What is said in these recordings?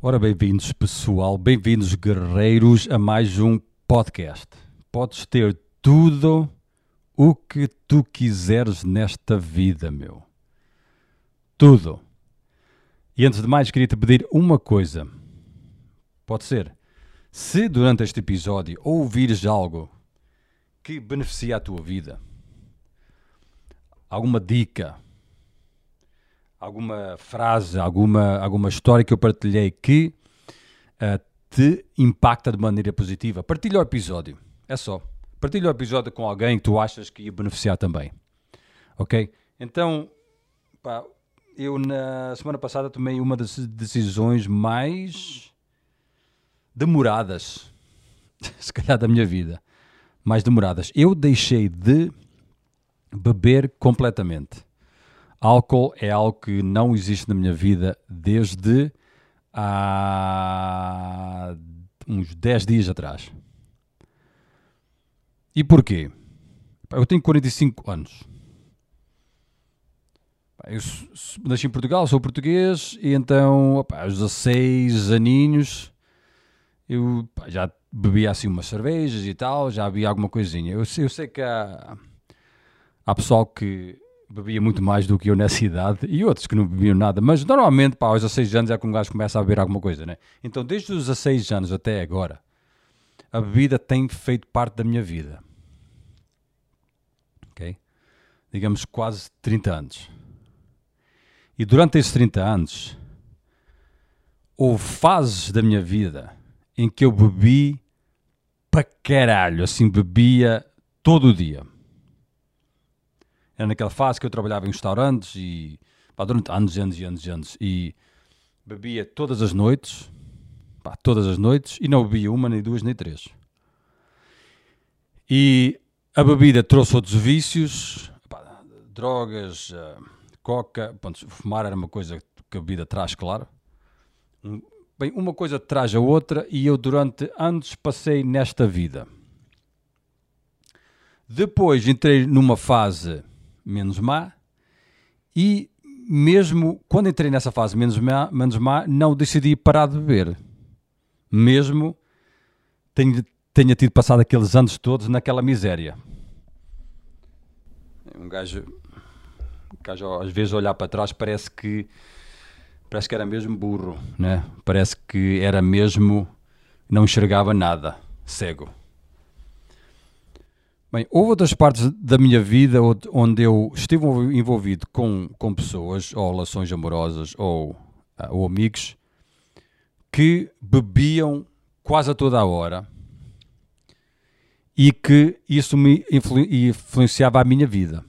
Ora, bem-vindos, pessoal, bem-vindos, guerreiros, a mais um podcast. Podes ter tudo o que tu quiseres nesta vida, meu. Tudo. E antes de mais, queria te pedir uma coisa. Pode ser. Se durante este episódio ouvires algo que beneficia a tua vida, alguma dica, alguma frase, alguma, alguma história que eu partilhei que uh, te impacta de maneira positiva, partilha o episódio. É só. Partilha o episódio com alguém que tu achas que ia beneficiar também. Ok? Então, pá, eu na semana passada tomei uma das decisões mais demoradas, se calhar da minha vida, mais demoradas. Eu deixei de beber completamente. Álcool é algo que não existe na minha vida desde há uns 10 dias atrás. E porquê? Eu tenho 45 anos. Eu nasci em Portugal, sou português, e então, opa, aos 16 aninhos, eu já bebia assim umas cervejas e tal, já havia alguma coisinha. Eu, eu sei que há, há pessoal que bebia muito mais do que eu nessa idade e outros que não bebiam nada, mas normalmente pá, aos 16 anos é que um gajo começa a beber alguma coisa, né? Então desde os 16 anos até agora, a bebida tem feito parte da minha vida. Ok? Digamos quase 30 anos. E durante esses 30 anos, houve fases da minha vida em que eu bebi para caralho, assim, bebia todo o dia era naquela fase que eu trabalhava em restaurantes e pá, durante anos e anos e anos e anos e bebia todas as noites, pá, todas as noites e não bebia uma, nem duas, nem três. E a bebida trouxe outros vícios, pá, drogas, uh, coca, pronto, fumar era uma coisa que a bebida traz, claro. Bem, uma coisa traz a outra e eu durante anos passei nesta vida. Depois entrei numa fase menos má, e mesmo quando entrei nessa fase menos má, menos má não decidi parar de beber. Mesmo tenho, tenha tido passado aqueles anos todos naquela miséria. Um gajo, um gajo às vezes olhar para trás parece que parece que era mesmo burro, né? Parece que era mesmo não enxergava nada, cego. Bem, houve outras partes da minha vida onde eu estive envolvido com, com pessoas, ou relações amorosas, ou, ah, ou amigos, que bebiam quase a toda a hora e que isso me influ influenciava a minha vida.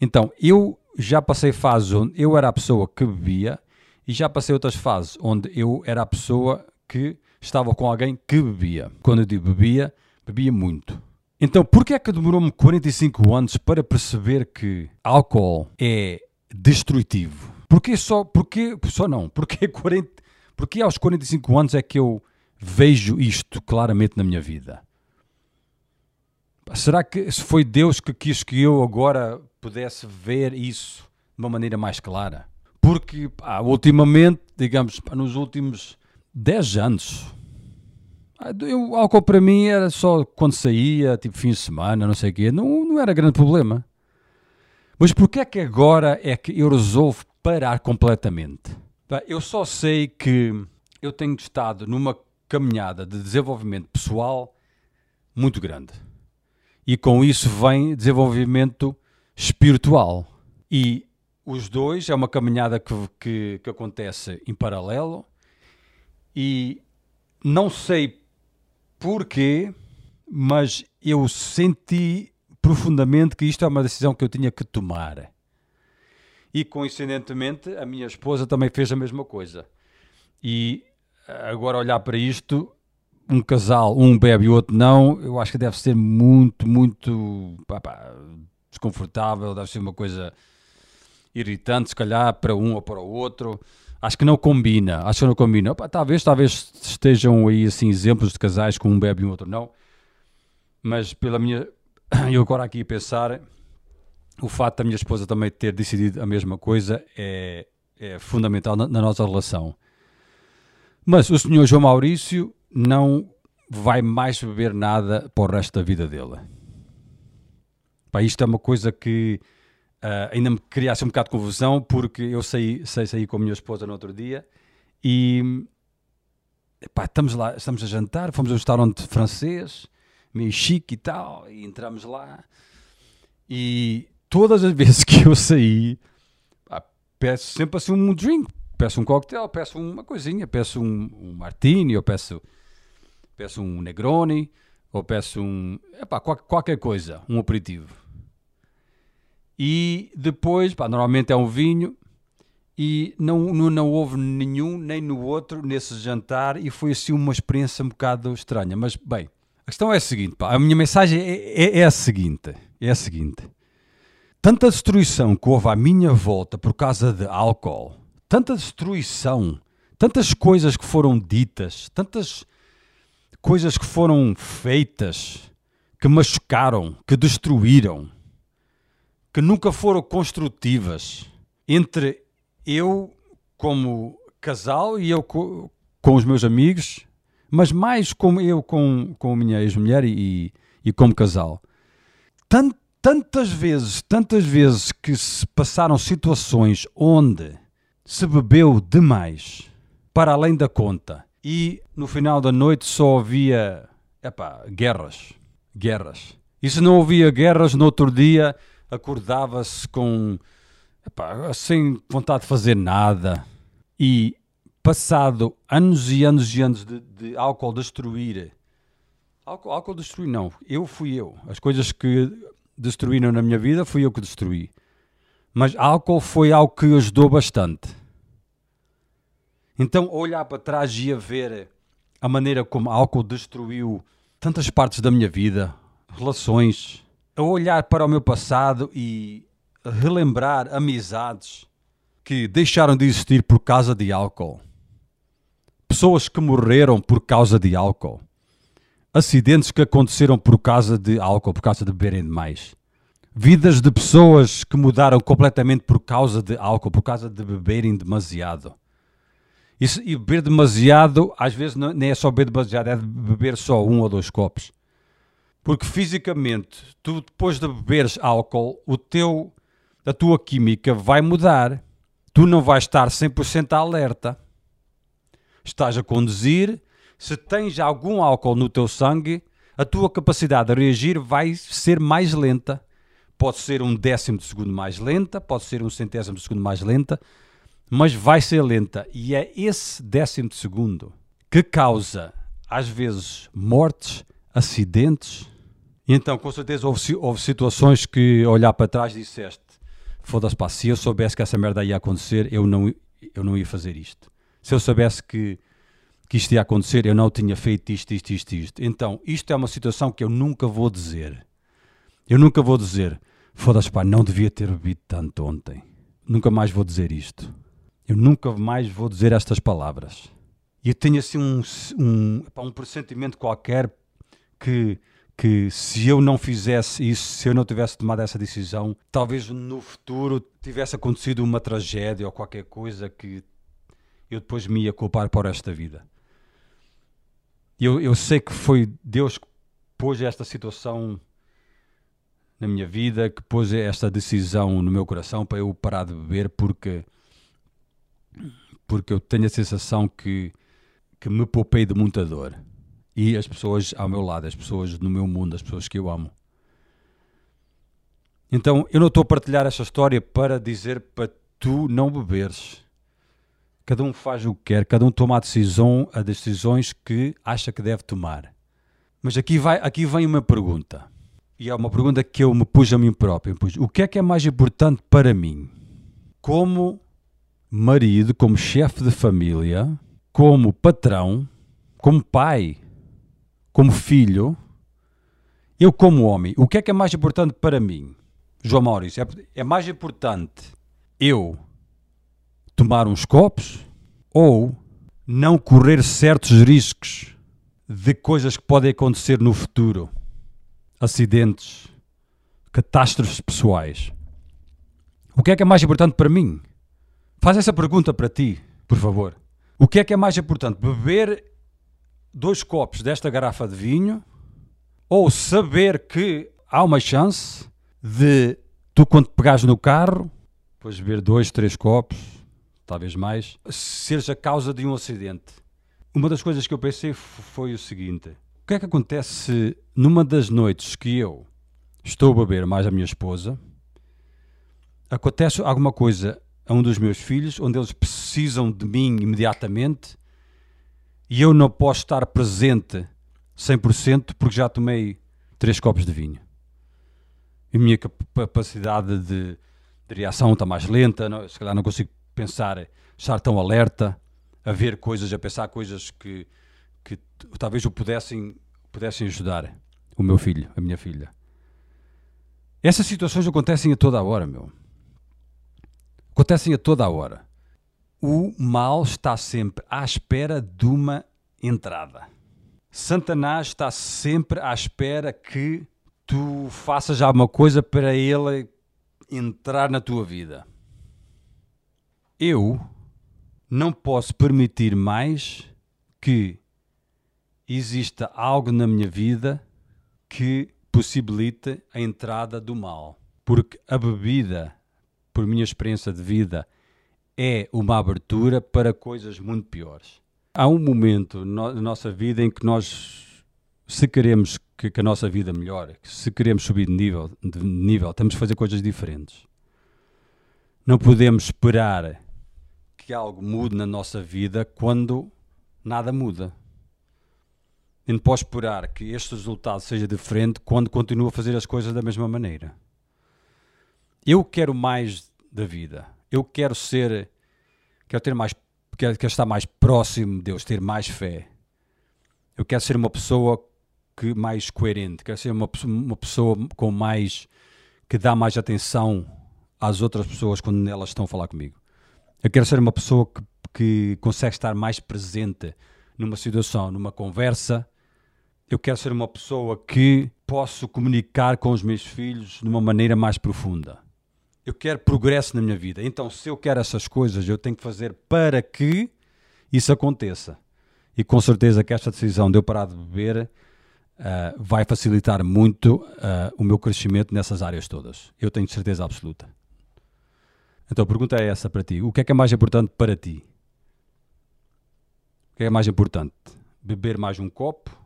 Então, eu já passei fases onde eu era a pessoa que bebia e já passei outras fases onde eu era a pessoa que estava com alguém que bebia. Quando eu digo bebia, bebia muito. Então, porquê é que demorou-me 45 anos para perceber que álcool é destrutivo? Porquê só, porquê, só não, porquê, 40, porquê aos 45 anos é que eu vejo isto claramente na minha vida? Será que foi Deus que quis que eu agora pudesse ver isso de uma maneira mais clara? Porque, pá, ultimamente, digamos, nos últimos 10 anos, ah, o álcool para mim era só quando saía, tipo fim de semana, não sei o quê, não, não era grande problema. Mas porquê é que agora é que eu resolvo parar completamente? Eu só sei que eu tenho estado numa caminhada de desenvolvimento pessoal muito grande. E com isso vem desenvolvimento espiritual. E os dois é uma caminhada que, que, que acontece em paralelo. E não sei porquê, mas eu senti profundamente que isto é uma decisão que eu tinha que tomar. E coincidentemente, a minha esposa também fez a mesma coisa. E agora olhar para isto, um casal, um bebe e o outro não, eu acho que deve ser muito, muito pá, pá, desconfortável, deve ser uma coisa irritante, se calhar, para um ou para o outro acho que não combina, acho que não combina. Opa, talvez, talvez estejam aí assim exemplos de casais com um bebe e um outro não, mas pela minha, eu agora aqui a pensar, o fato da minha esposa também ter decidido a mesma coisa é, é fundamental na, na, nossa relação. Mas o senhor João Maurício não vai mais beber nada para o resto da vida dele. Pá, isto é uma coisa que uh, ainda me criasse um bocado de confusão, porque eu saí, saí, saí com a minha esposa no outro dia e pá, estamos lá, estamos a jantar, fomos a um restaurante francês, meio chique e tal, e entramos lá e todas as vezes que eu saí, pá, peço sempre assim um drink, peço um coquetel, peço uma coisinha, peço um, um martini, ou peço, peço um negroni, ou peço um, epá, qualquer coisa, um aperitivo. E depois, pá, normalmente é um vinho, e não, não, não houve nenhum nem no outro nesse jantar, e foi assim uma experiência um bocado estranha. Mas, bem, a questão é a seguinte, pá, a minha mensagem é, é, é a seguinte, é a seguinte. Tanta destruição que houve à minha volta por causa de álcool, tanta destruição, tantas coisas que foram ditas, tantas coisas que foram feitas, que machucaram, que destruíram, que nunca foram construtivas entre eu como casal e eu com, com os meus amigos, mas mais como eu com, com a minha ex-mulher e, e como casal. Tant, tantas vezes, tantas vezes que se passaram situações onde se bebeu demais para além da conta e no final da noite só havia epá, guerras, guerras. E se não havia guerras, no outro dia acordava-se com epá, sem vontade de fazer nada. E passado anos e anos e anos de, de álcool destruir álcool, álcool destruir não, eu fui eu. As coisas que destruíram na minha vida fui eu que destruí. Mas álcool foi algo que ajudou bastante. Então olhar para trás e a ver a maneira como álcool destruiu tantas partes da minha vida relações a olhar para o meu passado e relembrar amizades que deixaram de existir por causa de álcool. Pessoas que morreram por causa de álcool. Acidentes que aconteceram por causa de álcool, por causa de beberem demais. Vidas de pessoas que mudaram completamente por causa de álcool, por causa de beberem demasiado. E beber demasiado, às vezes não, nem é só beber demasiado, é beber só um ou dois copos. Porque fisicamente, tu depois de beberes álcool, o teu, a tua química vai mudar. Tu não vais estar 100% alerta. Estás a conduzir, se tens algum álcool no teu sangue, a tua capacidade de reagir vai ser mais lenta. Pode ser um décimo de segundo mais lenta, pode ser um centésimo de segundo mais lenta, mas vai ser lenta. E é esse décimo de segundo que causa, às vezes, mortes, acidentes, então, com certeza, houve, houve situações que olhar para trás disseste: foda-se, pá, se eu soubesse que essa merda ia acontecer, eu não, eu não ia fazer isto. Se eu soubesse que, que isto ia acontecer, eu não tinha feito isto, isto, isto, isto. Então, isto é uma situação que eu nunca vou dizer. Eu nunca vou dizer: foda-se, pá, não devia ter bebido tanto ontem. Nunca mais vou dizer isto. Eu nunca mais vou dizer estas palavras. E eu tenho assim um, um, um pressentimento qualquer que que se eu não fizesse isso, se eu não tivesse tomado essa decisão, talvez no futuro tivesse acontecido uma tragédia ou qualquer coisa que eu depois me ia culpar por esta vida. Eu, eu sei que foi Deus que pôs esta situação na minha vida, que pôs esta decisão no meu coração para eu parar de beber, porque, porque eu tenho a sensação que, que me poupei de muita dor e as pessoas ao meu lado, as pessoas no meu mundo, as pessoas que eu amo. Então eu não estou a partilhar esta história para dizer para tu não beberes. Cada um faz o que quer, cada um toma a decisão, as decisões que acha que deve tomar. Mas aqui, vai, aqui vem uma pergunta. E é uma pergunta que eu me pus a mim próprio. Pus, o que é que é mais importante para mim? Como marido, como chefe de família, como patrão, como pai, como filho, eu como homem, o que é que é mais importante para mim? João Maurício, é, é mais importante eu tomar uns copos ou não correr certos riscos de coisas que podem acontecer no futuro, acidentes, catástrofes pessoais. O que é que é mais importante para mim? Faz essa pergunta para ti, por favor. O que é que é mais importante? Beber dois copos desta garrafa de vinho ou saber que há uma chance de tu, quando pegares no carro, depois beber dois, três copos, talvez mais, seres a causa de um acidente. Uma das coisas que eu pensei foi o seguinte: o que é que acontece se numa das noites que eu estou a beber mais a minha esposa, acontece alguma coisa a um dos meus filhos onde eles precisam de mim imediatamente e eu não posso estar presente 100% porque já tomei três copos de vinho. E a minha capacidade de, de reação está mais lenta, não, se calhar não consigo pensar, estar tão alerta, a ver coisas, a pensar coisas que, que talvez o pudessem, pudessem ajudar o meu filho, a minha filha. Essas situações acontecem a toda hora, meu. Acontecem a toda hora. O mal está sempre à espera de uma entrada. Satanás está sempre à espera que tu faças alguma coisa para ele entrar na tua vida. Eu não posso permitir mais que exista algo na minha vida que possibilite a entrada do mal. Porque a bebida, por minha experiência de vida, é uma abertura para coisas muito piores. Há um momento na nossa vida em que nós, se queremos que, a nossa vida melhore, se queremos subir de nível, de nível, temos que fazer coisas diferentes. Não podemos esperar que algo mude na nossa vida quando nada muda. E não posso esperar que este resultado seja diferente quando continuo a fazer as coisas da mesma maneira. Eu quero mais da vida. Eu quero ser, quero ter mais, quero, quero estar mais próximo de Deus, ter mais fé. Eu quero ser uma pessoa que mais coerente, quero ser uma, uma pessoa com mais que dá mais atenção às outras pessoas quando elas estão a falar comigo. Eu quero ser uma pessoa que, que consegue estar mais presente numa situação, numa conversa. Eu quero ser uma pessoa que posso comunicar com os meus filhos de uma maneira mais profunda. Eu quero progresso na minha vida. Então, se eu quero essas coisas, eu tenho que fazer para que isso aconteça. E com certeza que esta decisão de eu parar de beber uh, vai facilitar muito uh, o meu crescimento nessas áreas todas. Eu tenho certeza absoluta. Então a pergunta é essa para ti: o que é que é mais importante para ti? O que é, mais importante? Beber mais um copo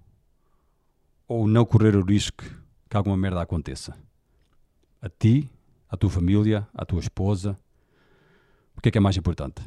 ou não correr o risco que alguma merda aconteça? A ti, à tua família, à tua esposa? O que é que é mais importante?